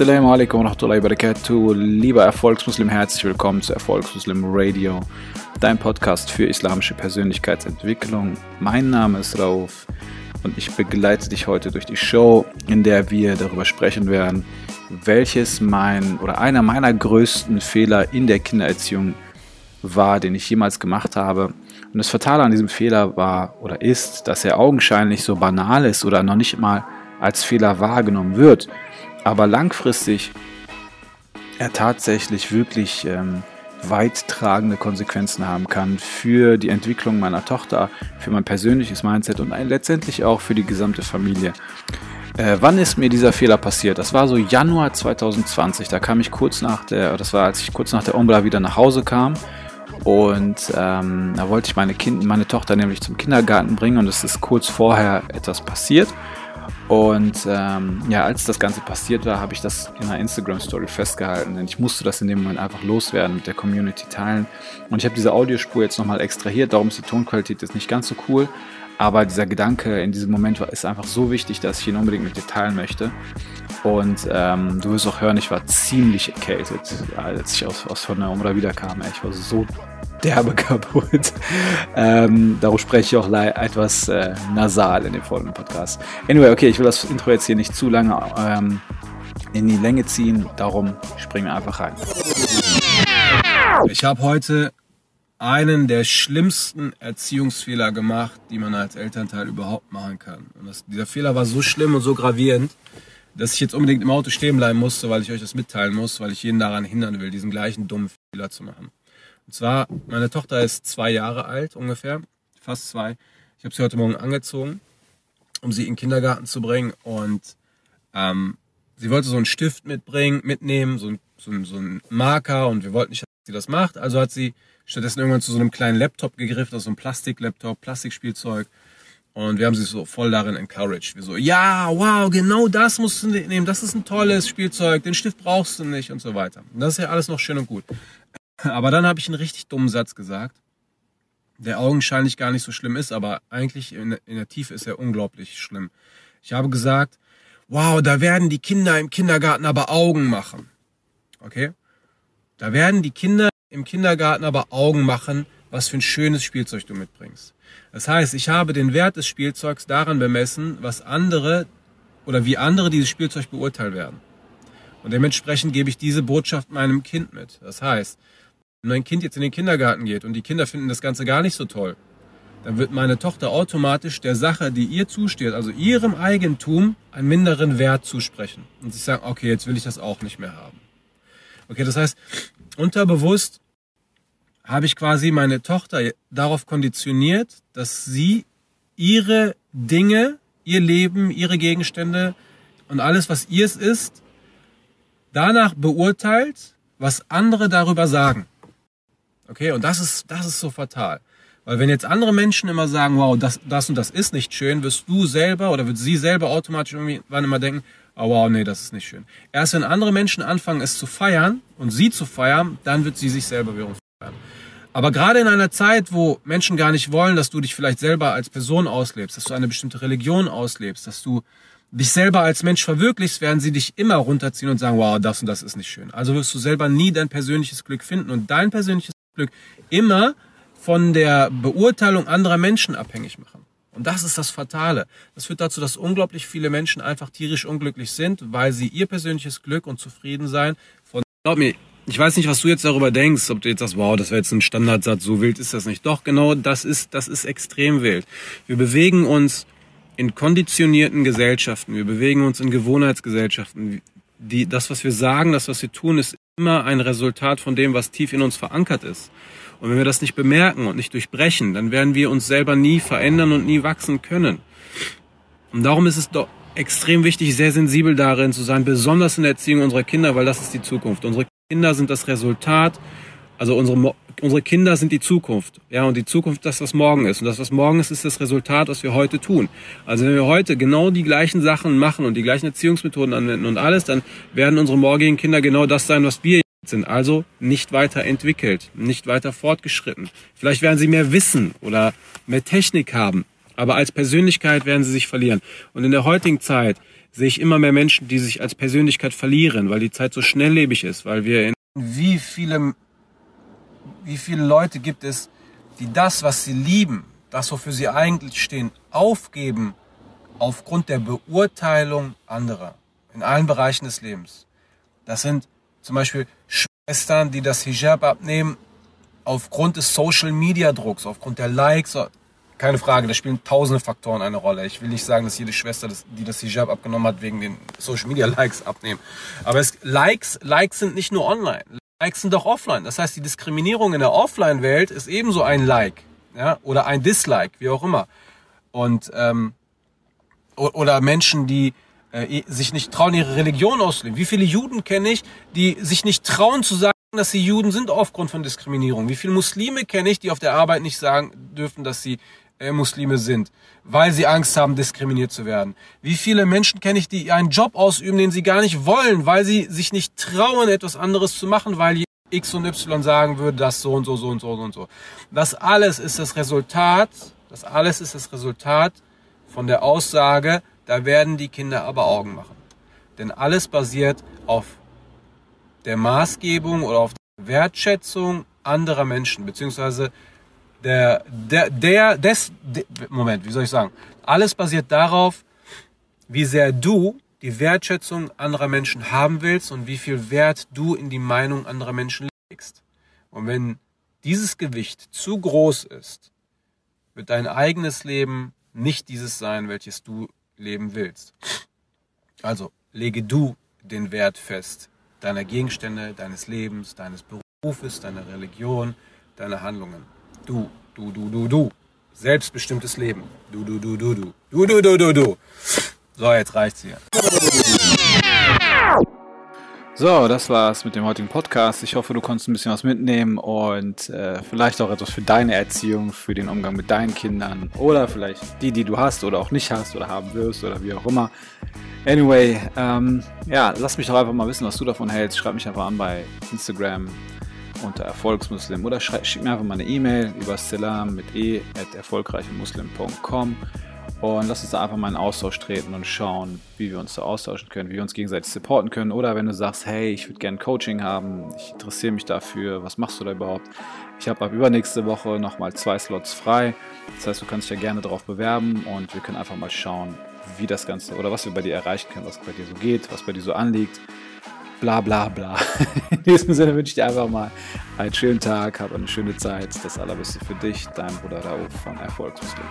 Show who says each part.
Speaker 1: Assalamu alaikum wa rahmatullahi wa barakatuh. Lieber Erfolgsmuslim, herzlich willkommen zu Erfolgsmuslim Radio, dein Podcast für islamische Persönlichkeitsentwicklung. Mein Name ist Rauf und ich begleite dich heute durch die Show, in der wir darüber sprechen werden, welches mein oder einer meiner größten Fehler in der Kindererziehung war, den ich jemals gemacht habe. Und das Fatale an diesem Fehler war oder ist, dass er augenscheinlich so banal ist oder noch nicht mal als Fehler wahrgenommen wird aber langfristig er tatsächlich wirklich ähm, weittragende Konsequenzen haben kann für die Entwicklung meiner Tochter, für mein persönliches Mindset und letztendlich auch für die gesamte Familie. Äh, wann ist mir dieser Fehler passiert? Das war so Januar 2020. Da kam ich kurz nach der, das war als ich kurz nach der Umbra wieder nach Hause kam und ähm, da wollte ich meine Kind, meine Tochter nämlich zum Kindergarten bringen und es ist kurz vorher etwas passiert. Und ähm, ja, als das Ganze passiert war, habe ich das in einer Instagram-Story festgehalten, denn ich musste das in dem Moment einfach loswerden, mit der Community teilen. Und ich habe diese Audiospur jetzt nochmal extrahiert, darum ist die Tonqualität jetzt nicht ganz so cool. Aber dieser Gedanke in diesem Moment war, ist einfach so wichtig, dass ich ihn unbedingt mit dir teilen möchte. Und ähm, du wirst auch hören, ich war ziemlich erkältet, als ich aus, aus von der Umra wiederkam. Ich war so derbe kaputt. Ähm, darum spreche ich auch etwas äh, nasal in dem folgenden Podcast. Anyway, okay, ich will das Intro jetzt hier nicht zu lange ähm, in die Länge ziehen, darum springen wir einfach rein.
Speaker 2: Ich habe heute einen der schlimmsten Erziehungsfehler gemacht, die man als Elternteil überhaupt machen kann. Und das, dieser Fehler war so schlimm und so gravierend, dass ich jetzt unbedingt im Auto stehen bleiben musste, weil ich euch das mitteilen muss, weil ich jeden daran hindern will, diesen gleichen dummen Fehler zu machen. Und zwar, meine Tochter ist zwei Jahre alt ungefähr, fast zwei. Ich habe sie heute Morgen angezogen, um sie in den Kindergarten zu bringen. Und ähm, sie wollte so einen Stift mitbringen, mitnehmen, so ein, so, so ein Marker. Und wir wollten nicht, dass sie das macht. Also hat sie stattdessen irgendwann zu so einem kleinen Laptop gegriffen, also so ein Plastiklaptop, Plastikspielzeug. Und wir haben sie so voll darin encouraged. Wir so, ja, wow, genau das musst du nehmen. Das ist ein tolles Spielzeug. Den Stift brauchst du nicht und so weiter. Und das ist ja alles noch schön und gut. Aber dann habe ich einen richtig dummen Satz gesagt, der augenscheinlich gar nicht so schlimm ist, aber eigentlich in, in der Tiefe ist er unglaublich schlimm. Ich habe gesagt, wow, da werden die Kinder im Kindergarten aber Augen machen. Okay? Da werden die Kinder im Kindergarten aber Augen machen, was für ein schönes Spielzeug du mitbringst. Das heißt, ich habe den Wert des Spielzeugs daran bemessen, was andere oder wie andere dieses Spielzeug beurteilt werden. Und dementsprechend gebe ich diese Botschaft meinem Kind mit. Das heißt, wenn mein Kind jetzt in den Kindergarten geht und die Kinder finden das Ganze gar nicht so toll, dann wird meine Tochter automatisch der Sache, die ihr zusteht, also ihrem Eigentum, einen minderen Wert zusprechen. Und sie sagen, okay, jetzt will ich das auch nicht mehr haben. Okay, das heißt, unterbewusst habe ich quasi meine Tochter darauf konditioniert, dass sie ihre Dinge, ihr Leben, ihre Gegenstände und alles, was ihrs ist, danach beurteilt, was andere darüber sagen. Okay, und das ist, das ist so fatal. Weil wenn jetzt andere Menschen immer sagen, wow, das, das und das ist nicht schön, wirst du selber oder wird sie selber automatisch irgendwann immer denken, oh wow, nee, das ist nicht schön. Erst wenn andere Menschen anfangen, es zu feiern und sie zu feiern, dann wird sie sich selber wiederum feiern. Aber gerade in einer Zeit, wo Menschen gar nicht wollen, dass du dich vielleicht selber als Person auslebst, dass du eine bestimmte Religion auslebst, dass du dich selber als Mensch verwirklichst, werden sie dich immer runterziehen und sagen, wow, das und das ist nicht schön. Also wirst du selber nie dein persönliches Glück finden und dein persönliches Glück immer von der Beurteilung anderer Menschen abhängig machen. Und das ist das Fatale. Das führt dazu, dass unglaublich viele Menschen einfach tierisch unglücklich sind, weil sie ihr persönliches Glück und Zufriedensein von... Glaub mir, ich weiß nicht, was du jetzt darüber denkst, ob du jetzt sagst, wow, das wäre jetzt ein Standardsatz, so wild ist das nicht. Doch, genau, das ist, das ist extrem wild. Wir bewegen uns in konditionierten Gesellschaften, wir bewegen uns in Gewohnheitsgesellschaften. Die, das, was wir sagen, das, was wir tun, ist immer ein Resultat von dem, was tief in uns verankert ist. Und wenn wir das nicht bemerken und nicht durchbrechen, dann werden wir uns selber nie verändern und nie wachsen können. Und darum ist es doch extrem wichtig, sehr sensibel darin zu sein, besonders in der Erziehung unserer Kinder, weil das ist die Zukunft. Unsere Kinder sind das Resultat also unsere, unsere Kinder sind die Zukunft. Ja, und die Zukunft, das, was morgen ist. Und das, was morgen ist, ist das Resultat, was wir heute tun. Also wenn wir heute genau die gleichen Sachen machen und die gleichen Erziehungsmethoden anwenden und alles, dann werden unsere morgigen Kinder genau das sein, was wir sind. Also nicht weiter entwickelt, nicht weiter fortgeschritten. Vielleicht werden sie mehr Wissen oder mehr Technik haben. Aber als Persönlichkeit werden sie sich verlieren. Und in der heutigen Zeit sehe ich immer mehr Menschen, die sich als Persönlichkeit verlieren, weil die Zeit so schnelllebig ist, weil wir in wie viele, wie viele Leute gibt es, die das, was sie lieben, das, wofür sie eigentlich stehen, aufgeben aufgrund der Beurteilung anderer in allen Bereichen des Lebens. Das sind zum Beispiel Schwestern, die das Hijab abnehmen aufgrund des Social Media Drucks, aufgrund der Likes. Keine Frage, da spielen tausende Faktoren eine Rolle. Ich will nicht sagen, dass jede Schwester, die das Hijab abgenommen hat, wegen den Social Media Likes abnehmen. Aber es, Likes, Likes sind nicht nur online. Likes sind auch offline. Das heißt, die Diskriminierung in der Offline-Welt ist ebenso ein Like ja, oder ein Dislike, wie auch immer. Und ähm, oder Menschen, die äh, sich nicht trauen, ihre Religion auszuleben. Wie viele Juden kenne ich, die sich nicht trauen zu sagen, dass sie Juden sind aufgrund von Diskriminierung? Wie viele Muslime kenne ich, die auf der Arbeit nicht sagen dürfen, dass sie äh, Muslime sind, weil sie Angst haben, diskriminiert zu werden? Wie viele Menschen kenne ich, die einen Job ausüben, den sie gar nicht wollen, weil sie sich nicht trauen, etwas anderes zu machen, weil X und Y sagen würde, das so und so, so und so und so. Das alles ist das Resultat, das alles ist das Resultat von der Aussage, da werden die Kinder aber Augen machen. Denn alles basiert auf der Maßgebung oder auf der Wertschätzung anderer Menschen, beziehungsweise der, der, der, des, de, Moment, wie soll ich sagen? Alles basiert darauf, wie sehr du die Wertschätzung anderer Menschen haben willst und wie viel Wert du in die Meinung anderer Menschen legst. Und wenn dieses Gewicht zu groß ist, wird dein eigenes Leben nicht dieses sein, welches du leben willst. Also lege du den Wert fest deiner Gegenstände, deines Lebens, deines Berufes, deiner Religion, deiner Handlungen. Du, du, du, du, du. Selbstbestimmtes Leben. Du, du, du, du, du. Du, du, du, du, du. So, jetzt reicht's hier.
Speaker 1: So, das war's mit dem heutigen Podcast. Ich hoffe, du konntest ein bisschen was mitnehmen und äh, vielleicht auch etwas für deine Erziehung, für den Umgang mit deinen Kindern oder vielleicht die, die du hast oder auch nicht hast oder haben wirst oder wie auch immer. Anyway, ähm, ja, lass mich doch einfach mal wissen, was du davon hältst. Schreib mich einfach an bei Instagram unter Erfolgsmuslim oder schick mir einfach mal eine E-Mail über Salam mit e at erfolgreichemuslim.com und lass uns da einfach mal in Austausch treten und schauen, wie wir uns so austauschen können, wie wir uns gegenseitig supporten können. Oder wenn du sagst, hey, ich würde gerne Coaching haben, ich interessiere mich dafür, was machst du da überhaupt? Ich habe ab übernächste Woche nochmal zwei Slots frei. Das heißt, du kannst dich ja gerne darauf bewerben und wir können einfach mal schauen, wie das Ganze oder was wir bei dir erreichen können, was bei dir so geht, was bei dir so anliegt. Bla bla bla. In diesem Sinne wünsche ich dir einfach mal einen schönen Tag, hab eine schöne Zeit. Das Allerbeste für dich, dein Bruder Raouf von Erfolgsmuslim.